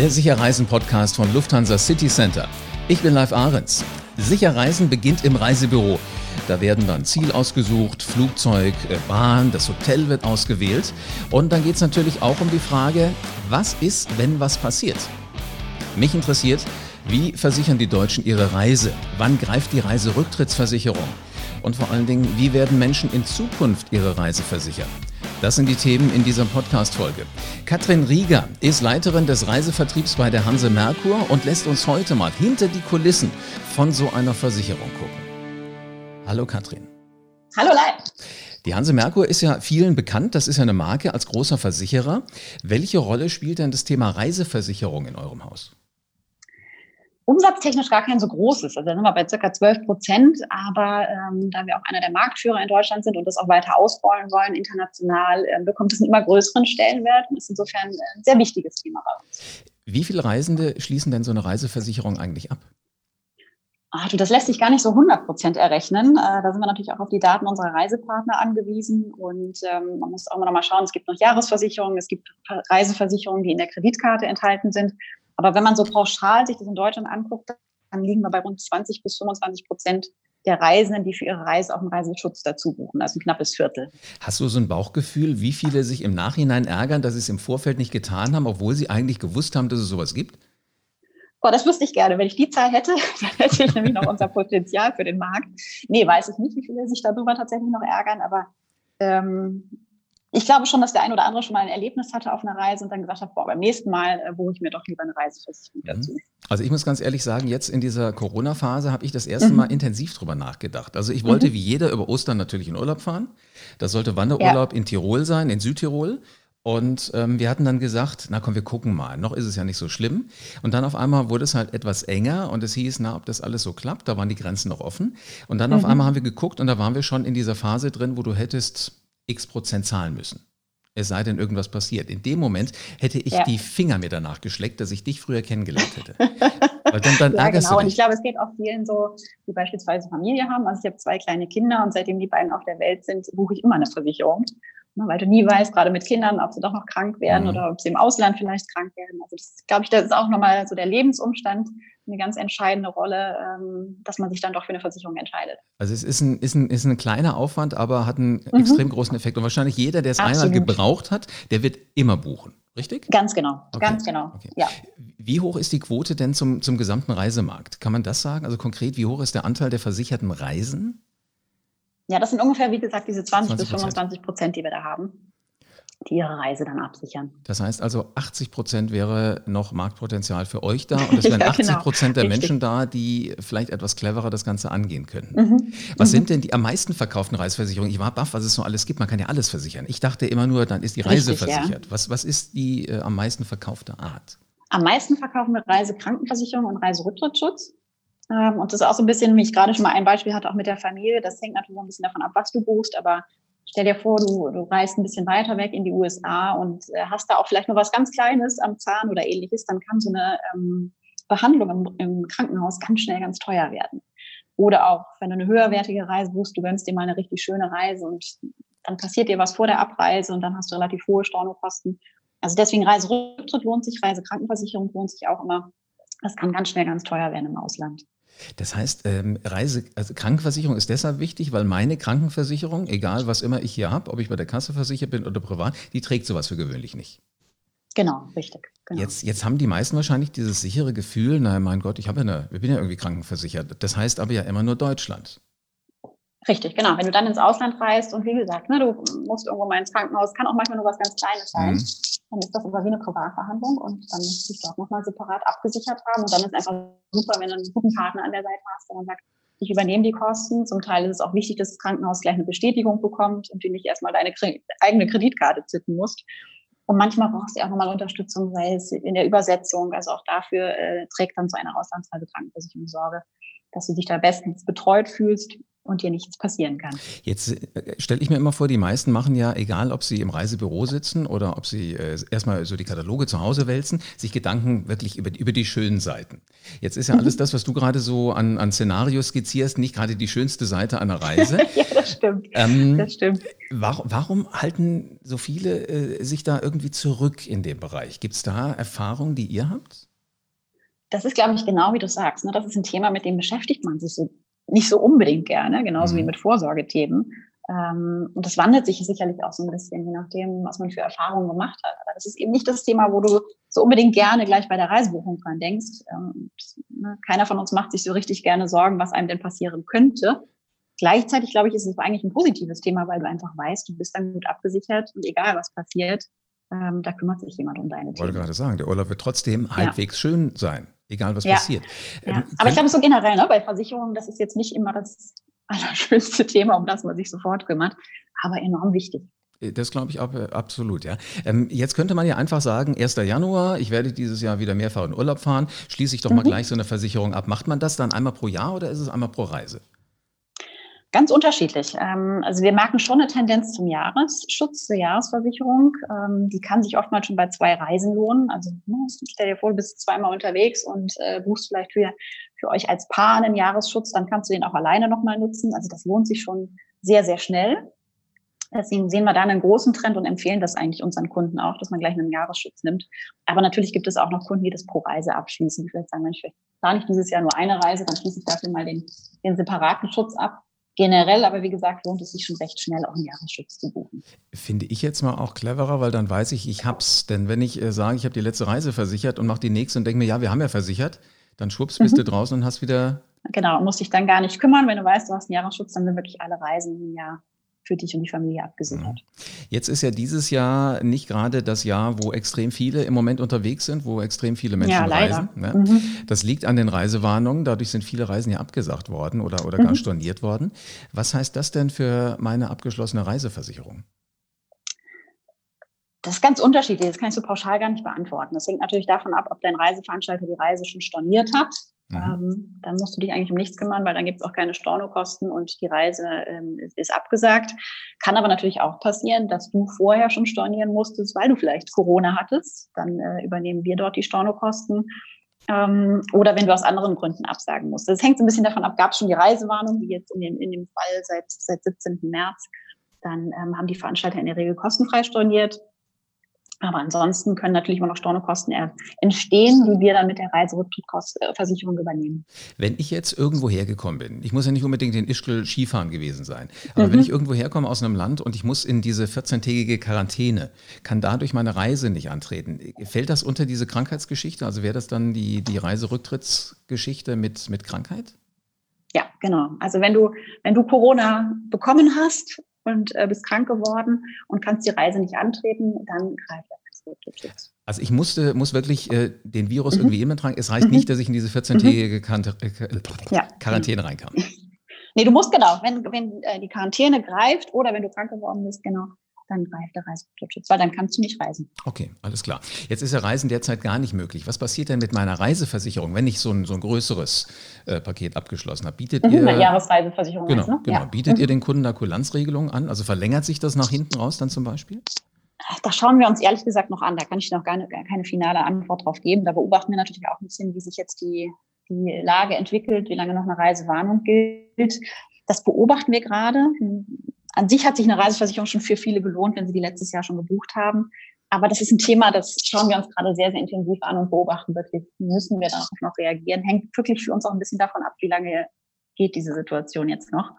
Der Sicherreisen-Podcast von Lufthansa City Center. Ich bin Live Ahrens. Sicherreisen beginnt im Reisebüro. Da werden dann Ziel ausgesucht, Flugzeug, äh, Bahn, das Hotel wird ausgewählt. Und dann geht es natürlich auch um die Frage, was ist, wenn was passiert? Mich interessiert, wie versichern die Deutschen ihre Reise? Wann greift die Reiserücktrittsversicherung? Und vor allen Dingen, wie werden Menschen in Zukunft ihre Reise versichern? Das sind die Themen in dieser Podcast-Folge. Katrin Rieger ist Leiterin des Reisevertriebs bei der Hanse Merkur und lässt uns heute mal hinter die Kulissen von so einer Versicherung gucken. Hallo Katrin. Hallo Leib. Die Hanse Merkur ist ja vielen bekannt. Das ist ja eine Marke als großer Versicherer. Welche Rolle spielt denn das Thema Reiseversicherung in eurem Haus? Umsatztechnisch gar kein so großes. Also da sind wir bei circa 12 Prozent. Aber ähm, da wir auch einer der Marktführer in Deutschland sind und das auch weiter ausrollen wollen international, äh, bekommt es einen immer größeren Stellenwert und ist insofern ein sehr wichtiges Thema bei uns. Wie viele Reisende schließen denn so eine Reiseversicherung eigentlich ab? Ach, du, das lässt sich gar nicht so 100 Prozent errechnen. Äh, da sind wir natürlich auch auf die Daten unserer Reisepartner angewiesen. Und ähm, man muss auch immer noch mal schauen, es gibt noch Jahresversicherungen, es gibt Reiseversicherungen, die in der Kreditkarte enthalten sind. Aber wenn man so pauschal sich das in Deutschland anguckt, dann liegen wir bei rund 20 bis 25 Prozent der Reisenden, die für ihre Reise auch einen Reiseschutz dazu buchen, also ein knappes Viertel. Hast du so ein Bauchgefühl, wie viele sich im Nachhinein ärgern, dass sie es im Vorfeld nicht getan haben, obwohl sie eigentlich gewusst haben, dass es sowas gibt? Boah, das wüsste ich gerne. Wenn ich die Zahl hätte, dann hätte ich nämlich noch unser Potenzial für den Markt. Nee, weiß ich nicht, wie viele sich darüber tatsächlich noch ärgern, aber ähm, ich glaube schon, dass der ein oder andere schon mal ein Erlebnis hatte auf einer Reise und dann gesagt hat, boah, beim nächsten Mal äh, buche ich mir doch lieber eine Reiseversicherung mhm. dazu. Also ich muss ganz ehrlich sagen, jetzt in dieser Corona-Phase habe ich das erste mhm. Mal intensiv drüber nachgedacht. Also ich wollte mhm. wie jeder über Ostern natürlich in Urlaub fahren. Das sollte Wanderurlaub ja. in Tirol sein, in Südtirol. Und ähm, wir hatten dann gesagt, na komm, wir gucken mal. Noch ist es ja nicht so schlimm. Und dann auf einmal wurde es halt etwas enger und es hieß, na, ob das alles so klappt. Da waren die Grenzen noch offen. Und dann mhm. auf einmal haben wir geguckt und da waren wir schon in dieser Phase drin, wo du hättest x Prozent zahlen müssen. Es sei denn, irgendwas passiert. In dem Moment hätte ich ja. die Finger mir danach geschleckt, dass ich dich früher kennengelernt hätte. Weil dann, dann ja, genau. Und ich glaube, es geht auch vielen so, die beispielsweise Familie haben. Also ich habe zwei kleine Kinder und seitdem die beiden auf der Welt sind, buche ich immer eine Versicherung. Ne, weil du nie weißt, gerade mit Kindern, ob sie doch noch krank werden mhm. oder ob sie im Ausland vielleicht krank werden. Also das glaube ich, das ist auch nochmal so der Lebensumstand, eine ganz entscheidende Rolle, ähm, dass man sich dann doch für eine Versicherung entscheidet. Also es ist ein, ist ein, ist ein kleiner Aufwand, aber hat einen mhm. extrem großen Effekt. Und wahrscheinlich jeder, der es einmal gebraucht hat, der wird immer buchen. Richtig? Ganz genau, okay. ganz genau. Okay. Ja. Wie hoch ist die Quote denn zum, zum gesamten Reisemarkt? Kann man das sagen? Also konkret, wie hoch ist der Anteil der versicherten Reisen? Ja, das sind ungefähr, wie gesagt, diese 20 bis 25 Prozent, die wir da haben die ihre Reise dann absichern. Das heißt also, 80 Prozent wäre noch Marktpotenzial für euch da und es wären ja, 80 genau. Prozent der Richtig. Menschen da, die vielleicht etwas cleverer das Ganze angehen könnten. Mhm. Was mhm. sind denn die am meisten verkauften Reiseversicherungen? Ich war baff, was es so alles gibt. Man kann ja alles versichern. Ich dachte immer nur, dann ist die Reise Richtig, versichert. Ja. Was, was ist die äh, am meisten verkaufte Art? Am meisten verkaufen wir Reisekrankenversicherung und Reiserücktrittsschutz. Ähm, und das ist auch so ein bisschen, wie ich gerade schon mal ein Beispiel hatte, auch mit der Familie. Das hängt natürlich auch ein bisschen davon ab, was du buchst, aber Stell dir vor, du, du reist ein bisschen weiter weg in die USA und äh, hast da auch vielleicht nur was ganz Kleines am Zahn oder ähnliches, dann kann so eine ähm, Behandlung im, im Krankenhaus ganz schnell ganz teuer werden. Oder auch, wenn du eine höherwertige Reise buchst, du gönnst dir mal eine richtig schöne Reise und dann passiert dir was vor der Abreise und dann hast du relativ hohe Stornokosten. Also deswegen Reiserücktritt lohnt sich, Reisekrankenversicherung lohnt sich auch immer. Das kann ganz schnell ganz teuer werden im Ausland. Das heißt, ähm, Reise, also Krankenversicherung ist deshalb wichtig, weil meine Krankenversicherung, egal was immer ich hier habe, ob ich bei der Kasse versichert bin oder privat, die trägt sowas für gewöhnlich nicht. Genau, richtig. Genau. Jetzt, jetzt haben die meisten wahrscheinlich dieses sichere Gefühl, naja, mein Gott, ich habe ja eine, ich bin ja irgendwie krankenversichert. Das heißt aber ja immer nur Deutschland. Richtig, genau. Wenn du dann ins Ausland reist und wie gesagt, ne, du musst irgendwo mal ins Krankenhaus, kann auch manchmal nur was ganz Kleines sein, mhm. dann ist das aber wie eine Privatverhandlung und dann musst du dich dort nochmal separat abgesichert haben. Und dann ist einfach super, wenn du einen guten Partner an der Seite hast, der dann sagt, ich übernehme die Kosten. Zum Teil ist es auch wichtig, dass das Krankenhaus gleich eine Bestätigung bekommt und du nicht erstmal deine eigene Kreditkarte zitten musst. Und manchmal brauchst du auch nochmal Unterstützung, sei es in der Übersetzung. Also auch dafür äh, trägt dann so eine Auslandsreise Krankenversicherung Sorge, dass du dich da bestens betreut fühlst und dir nichts passieren kann. Jetzt äh, stelle ich mir immer vor, die meisten machen ja, egal ob sie im Reisebüro sitzen oder ob sie äh, erstmal so die Kataloge zu Hause wälzen, sich Gedanken wirklich über, über die schönen Seiten. Jetzt ist ja alles das, was du gerade so an, an Szenarios skizzierst, nicht gerade die schönste Seite einer Reise. ja, das stimmt. Ähm, das stimmt. Warum, warum halten so viele äh, sich da irgendwie zurück in dem Bereich? Gibt es da Erfahrungen, die ihr habt? Das ist, glaube ich, genau wie du sagst. Ne? Das ist ein Thema, mit dem beschäftigt man sich so nicht so unbedingt gerne, genauso mhm. wie mit Vorsorgethemen. Ähm, und das wandelt sich sicherlich auch so ein bisschen, je nachdem, was man für Erfahrungen gemacht hat. Aber das ist eben nicht das Thema, wo du so unbedingt gerne gleich bei der Reisebuchung dran denkst. Ähm, ne, keiner von uns macht sich so richtig gerne Sorgen, was einem denn passieren könnte. Gleichzeitig, glaube ich, ist es eigentlich ein positives Thema, weil du einfach weißt, du bist dann gut abgesichert und egal was passiert, ähm, da kümmert sich jemand um deine Themen. Ich wollte gerade sagen, der Urlaub wird trotzdem ja. halbwegs schön sein egal was ja. passiert. Ja. Ähm, Aber ich glaube, so generell, ne, bei Versicherungen, das ist jetzt nicht immer das allerschönste Thema, um das man sich sofort kümmert, aber enorm wichtig. Äh, das glaube ich äh, absolut, ja. Ähm, jetzt könnte man ja einfach sagen, 1. Januar, ich werde dieses Jahr wieder mehrfach in Urlaub fahren, schließe ich doch mhm. mal gleich so eine Versicherung ab. Macht man das dann einmal pro Jahr oder ist es einmal pro Reise? Ganz unterschiedlich. Ähm, also wir merken schon eine Tendenz zum Jahresschutz, zur Jahresversicherung. Ähm, die kann sich oftmals schon bei zwei Reisen lohnen. Also ne, stell dir vor, du bist zweimal unterwegs und äh, buchst vielleicht für, für euch als Paar einen Jahresschutz, dann kannst du den auch alleine nochmal nutzen. Also das lohnt sich schon sehr, sehr schnell. Deswegen sehen wir da einen großen Trend und empfehlen das eigentlich unseren Kunden auch, dass man gleich einen Jahresschutz nimmt. Aber natürlich gibt es auch noch Kunden, die das pro Reise abschließen. Die vielleicht sagen, Mensch, ich plane nicht dieses Jahr nur eine Reise, dann schließe ich dafür mal den, den separaten Schutz ab generell, aber wie gesagt, lohnt es sich schon recht schnell, auch einen Jahresschutz zu buchen. Finde ich jetzt mal auch cleverer, weil dann weiß ich, ich hab's. Denn wenn ich äh, sage, ich habe die letzte Reise versichert und mache die nächste und denke mir, ja, wir haben ja versichert, dann schwupps, bist mhm. du draußen und hast wieder. Genau, musst dich dann gar nicht kümmern. Wenn du weißt, du hast einen Jahresschutz, dann sind wirklich alle Reisen im Jahr für dich und die Familie abgesichert. Mhm. Jetzt ist ja dieses Jahr nicht gerade das Jahr, wo extrem viele im Moment unterwegs sind, wo extrem viele Menschen ja, reisen. Ne? Mhm. Das liegt an den Reisewarnungen. Dadurch sind viele Reisen ja abgesagt worden oder, oder mhm. gar storniert worden. Was heißt das denn für meine abgeschlossene Reiseversicherung? Das ist ganz unterschiedlich. Das kann ich so pauschal gar nicht beantworten. Das hängt natürlich davon ab, ob dein Reiseveranstalter die Reise schon storniert hat. Mhm. Ähm, dann musst du dich eigentlich um nichts kümmern, weil dann gibt es auch keine Stornokosten und die Reise ähm, ist, ist, abgesagt. Kann aber natürlich auch passieren, dass du vorher schon stornieren musstest, weil du vielleicht Corona hattest. Dann äh, übernehmen wir dort die Stornokosten. Ähm, oder wenn du aus anderen Gründen absagen musst. Das hängt so ein bisschen davon ab, gab es schon die Reisewarnung, wie jetzt in dem, in dem Fall seit, seit 17. März. Dann ähm, haben die Veranstalter in der Regel kostenfrei storniert. Aber ansonsten können natürlich immer noch Stornokosten entstehen, die wir dann mit der Reiserücktrittsversicherung übernehmen. Wenn ich jetzt irgendwo hergekommen bin, ich muss ja nicht unbedingt in Ischgl Skifahren gewesen sein, aber mhm. wenn ich irgendwo herkomme aus einem Land und ich muss in diese 14-tägige Quarantäne, kann dadurch meine Reise nicht antreten. Fällt das unter diese Krankheitsgeschichte? Also wäre das dann die, die Reiserücktrittsgeschichte mit, mit Krankheit? Ja, genau. Also wenn du, wenn du Corona bekommen hast und äh, bist krank geworden und kannst die Reise nicht antreten, dann greift. Also ich musste, muss wirklich äh, den Virus mhm. irgendwie immer tragen. Es reicht mhm. nicht, dass ich in diese 14-tägige mhm. äh, ja. Quarantäne reinkam. Nee, du musst genau, wenn, wenn äh, die Quarantäne greift oder wenn du krank geworden bist, genau, dann greift der Reiseschutz, weil dann kannst du nicht reisen. Okay, alles klar. Jetzt ist ja Reisen derzeit gar nicht möglich. Was passiert denn mit meiner Reiseversicherung, wenn ich so ein, so ein größeres äh, Paket abgeschlossen habe? Bietet mhm, ihr eine Jahresreiseversicherung? Genau, ne? genau. Ja. Bietet mhm. ihr den Kunden da Kulanzregelungen an? Also verlängert sich das nach hinten raus dann zum Beispiel? Da schauen wir uns ehrlich gesagt noch an. Da kann ich noch gar, gar keine finale Antwort drauf geben. Da beobachten wir natürlich auch ein bisschen, wie sich jetzt die, die Lage entwickelt, wie lange noch eine Reisewarnung gilt. Das beobachten wir gerade an sich hat sich eine Reiseversicherung schon für viele gelohnt, wenn sie die letztes Jahr schon gebucht haben. Aber das ist ein Thema, das schauen wir uns gerade sehr, sehr intensiv an und beobachten wirklich, müssen wir darauf noch reagieren. Hängt wirklich für uns auch ein bisschen davon ab, wie lange geht diese Situation jetzt noch.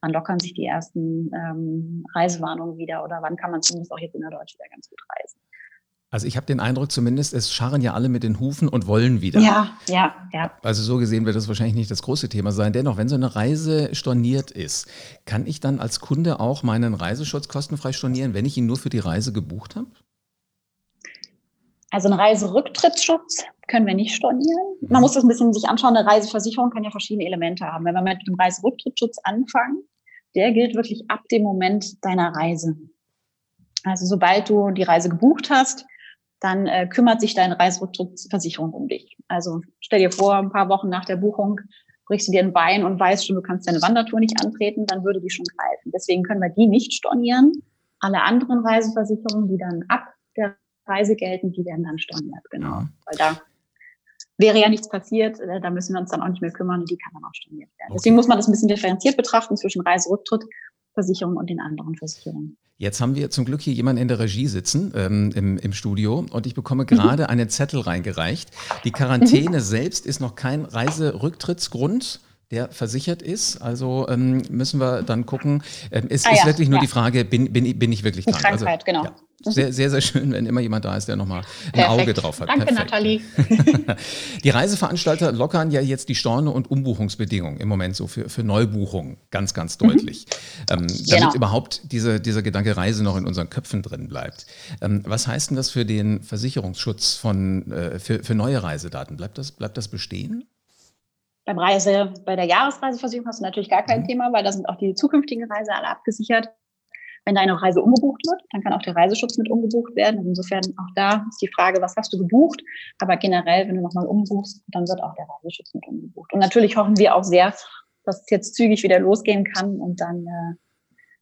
Wann lockern sich die ersten ähm, Reisewarnungen wieder oder wann kann man zumindest auch jetzt in der Deutsch wieder ganz gut reisen? Also ich habe den Eindruck zumindest, es scharren ja alle mit den Hufen und wollen wieder. Ja, ja, ja. Also so gesehen wird das wahrscheinlich nicht das große Thema sein. Dennoch, wenn so eine Reise storniert ist, kann ich dann als Kunde auch meinen Reiseschutz kostenfrei stornieren, wenn ich ihn nur für die Reise gebucht habe? Also einen Reiserücktrittsschutz können wir nicht stornieren. Man mhm. muss das ein bisschen sich anschauen. Eine Reiseversicherung kann ja verschiedene Elemente haben. Wenn wir mit dem Reiserücktrittsschutz anfangen, der gilt wirklich ab dem Moment deiner Reise. Also sobald du die Reise gebucht hast, dann äh, kümmert sich deine Reiserücktrittsversicherung um dich. Also stell dir vor, ein paar Wochen nach der Buchung brichst du dir ein Bein und weißt schon, du kannst deine Wandertour nicht antreten, dann würde die schon greifen. Deswegen können wir die nicht stornieren. Alle anderen Reiseversicherungen, die dann ab der Reise gelten, die werden dann storniert, genau. Weil da wäre ja nichts passiert, äh, da müssen wir uns dann auch nicht mehr kümmern und die kann dann auch storniert werden. Okay. Deswegen muss man das ein bisschen differenziert betrachten zwischen Reiserücktrittversicherung und den anderen Versicherungen. Jetzt haben wir zum Glück hier jemanden in der Regie sitzen ähm, im, im Studio und ich bekomme gerade mhm. einen Zettel reingereicht. Die Quarantäne mhm. selbst ist noch kein Reiserücktrittsgrund der versichert ist. Also ähm, müssen wir dann gucken. Ähm, es ah, ist ja, wirklich nur ja. die Frage, bin, bin, bin ich wirklich krank? Also, Krankheit, also, genau. Ja, sehr, sehr, sehr schön, wenn immer jemand da ist, der nochmal ein Auge drauf hat. Danke, Perfekt. Nathalie. die Reiseveranstalter lockern ja jetzt die Storne- und Umbuchungsbedingungen im Moment so für, für Neubuchungen ganz, ganz mhm. deutlich. Mhm. Ähm, damit genau. überhaupt diese, dieser Gedanke Reise noch in unseren Köpfen drin bleibt. Ähm, was heißt denn das für den Versicherungsschutz von, äh, für, für neue Reisedaten? Bleibt das, bleibt das bestehen? Beim Reise, bei der Jahresreiseversicherung hast du natürlich gar kein mhm. Thema, weil da sind auch die zukünftigen Reise alle abgesichert. Wenn deine Reise umgebucht wird, dann kann auch der Reiseschutz mit umgebucht werden. Also insofern auch da ist die Frage, was hast du gebucht? Aber generell, wenn du nochmal umbuchst, dann wird auch der Reiseschutz mit umgebucht. Und natürlich hoffen wir auch sehr, dass es jetzt zügig wieder losgehen kann und dann äh,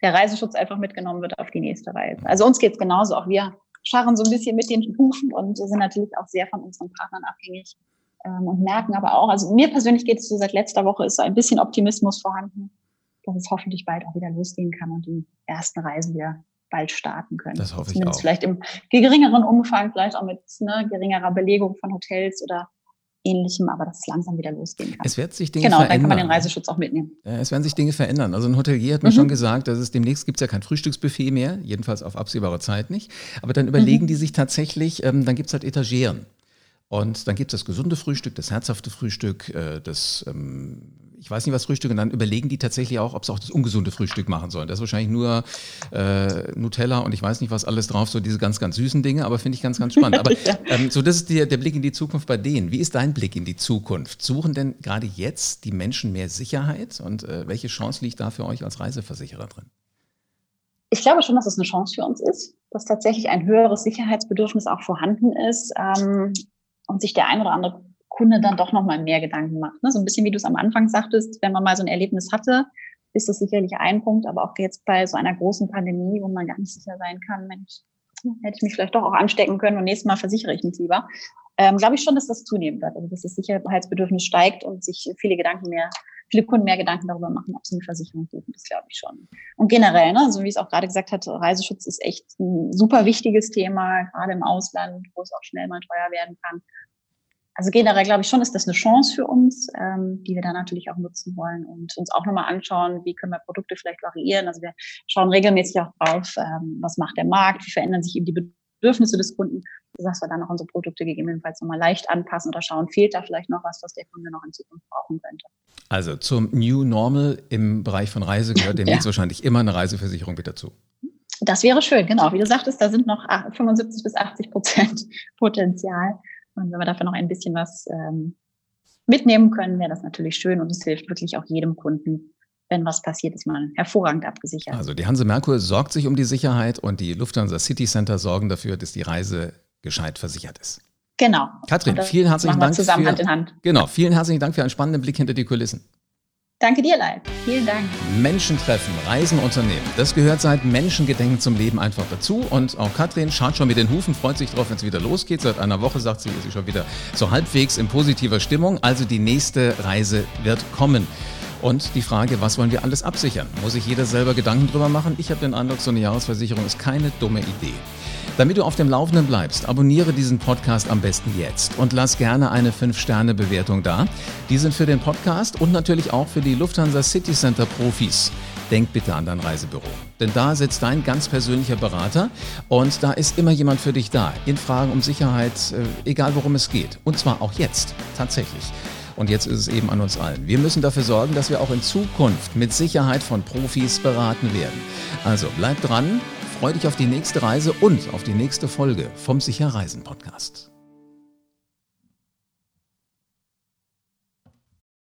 der Reiseschutz einfach mitgenommen wird auf die nächste Reise. Also uns geht es genauso. Auch wir scharren so ein bisschen mit den Hufen und sind natürlich auch sehr von unseren Partnern abhängig, ähm, und merken aber auch, also mir persönlich geht es so seit letzter Woche, ist so ein bisschen Optimismus vorhanden, dass es hoffentlich bald auch wieder losgehen kann und die ersten Reisen wieder bald starten können. Das hoffe Zumindest ich auch. Vielleicht im geringeren Umfang, vielleicht auch mit ne, geringerer Belegung von Hotels oder ähnlichem, aber dass es langsam wieder losgehen kann. Es wird sich Dinge genau, verändern. Genau, dann kann man den Reiseschutz auch mitnehmen. Es werden sich Dinge verändern. Also ein Hotelier hat mir mhm. schon gesagt, dass es demnächst gibt es ja kein Frühstücksbuffet mehr, jedenfalls auf absehbare Zeit nicht. Aber dann überlegen mhm. die sich tatsächlich, ähm, dann gibt es halt Etageren. Und dann gibt es das gesunde Frühstück, das herzhafte Frühstück, äh, das, ähm, ich weiß nicht was Frühstück, und dann überlegen die tatsächlich auch, ob sie auch das ungesunde Frühstück machen sollen. Das ist wahrscheinlich nur äh, Nutella und ich weiß nicht was alles drauf, so diese ganz, ganz süßen Dinge, aber finde ich ganz, ganz spannend. Aber ähm, so, das ist der, der Blick in die Zukunft bei denen. Wie ist dein Blick in die Zukunft? Suchen denn gerade jetzt die Menschen mehr Sicherheit und äh, welche Chance liegt da für euch als Reiseversicherer drin? Ich glaube schon, dass es eine Chance für uns ist, dass tatsächlich ein höheres Sicherheitsbedürfnis auch vorhanden ist. Ähm, und sich der ein oder andere Kunde dann doch nochmal mehr Gedanken macht. Ne? So ein bisschen wie du es am Anfang sagtest, wenn man mal so ein Erlebnis hatte, ist das sicherlich ein Punkt, aber auch jetzt bei so einer großen Pandemie, wo man gar nicht sicher sein kann, Mensch, hätte ich mich vielleicht doch auch anstecken können und nächstes Mal versichere ich mich lieber. Ähm, glaube ich schon, dass das zunehmen wird. Also dass das Sicherheitsbedürfnis steigt und sich viele Gedanken mehr, viele Kunden mehr Gedanken darüber machen, ob sie eine Versicherung suchen. Das glaube ich schon. Und generell, ne, so wie ich es auch gerade gesagt hatte, Reiseschutz ist echt ein super wichtiges Thema, gerade im Ausland, wo es auch schnell mal teuer werden kann. Also generell glaube ich schon, ist das eine Chance für uns, ähm, die wir dann natürlich auch nutzen wollen und uns auch nochmal anschauen, wie können wir Produkte vielleicht variieren. Also wir schauen regelmäßig auch drauf, ähm, was macht der Markt, wie verändern sich eben die Bedürfnisse des Kunden, dass wir dann auch unsere Produkte gegebenenfalls nochmal leicht anpassen oder schauen, fehlt da vielleicht noch was, was der Kunde noch in Zukunft brauchen könnte. Also zum New Normal im Bereich von Reise gehört demnächst ja. wahrscheinlich immer eine Reiseversicherung mit dazu. Das wäre schön, genau. Wie du sagtest, da sind noch 75 bis 80 Prozent Potenzial. Und wenn wir dafür noch ein bisschen was ähm, mitnehmen können, wäre das natürlich schön und es hilft wirklich auch jedem Kunden, wenn was passiert, ist man hervorragend abgesichert. Also die Hanse Merkur sorgt sich um die Sicherheit und die Lufthansa City Center sorgen dafür, dass die Reise gescheit versichert ist. Genau. Katrin, vielen herzlichen Dank. Zusammen für, Hand in Hand. Genau, vielen herzlichen Dank für einen spannenden Blick hinter die Kulissen. Danke dir, Leib. Vielen Dank. Menschen treffen, Reisen unternehmen. Das gehört seit Menschengedenken zum Leben einfach dazu. Und auch Katrin schaut schon mit den Hufen, freut sich drauf, wenn es wieder losgeht. Seit einer Woche sagt sie, ist sie schon wieder so halbwegs in positiver Stimmung. Also die nächste Reise wird kommen. Und die Frage, was wollen wir alles absichern? Muss sich jeder selber Gedanken drüber machen? Ich habe den Eindruck, so eine Jahresversicherung ist keine dumme Idee. Damit du auf dem Laufenden bleibst, abonniere diesen Podcast am besten jetzt und lass gerne eine 5-Sterne-Bewertung da. Die sind für den Podcast und natürlich auch für die Lufthansa City Center Profis. Denk bitte an dein Reisebüro. Denn da sitzt dein ganz persönlicher Berater und da ist immer jemand für dich da. In Fragen um Sicherheit, äh, egal worum es geht. Und zwar auch jetzt, tatsächlich. Und jetzt ist es eben an uns allen. Wir müssen dafür sorgen, dass wir auch in Zukunft mit Sicherheit von Profis beraten werden. Also bleib dran, Freu dich auf die nächste Reise und auf die nächste Folge vom Sicher Reisen Podcast.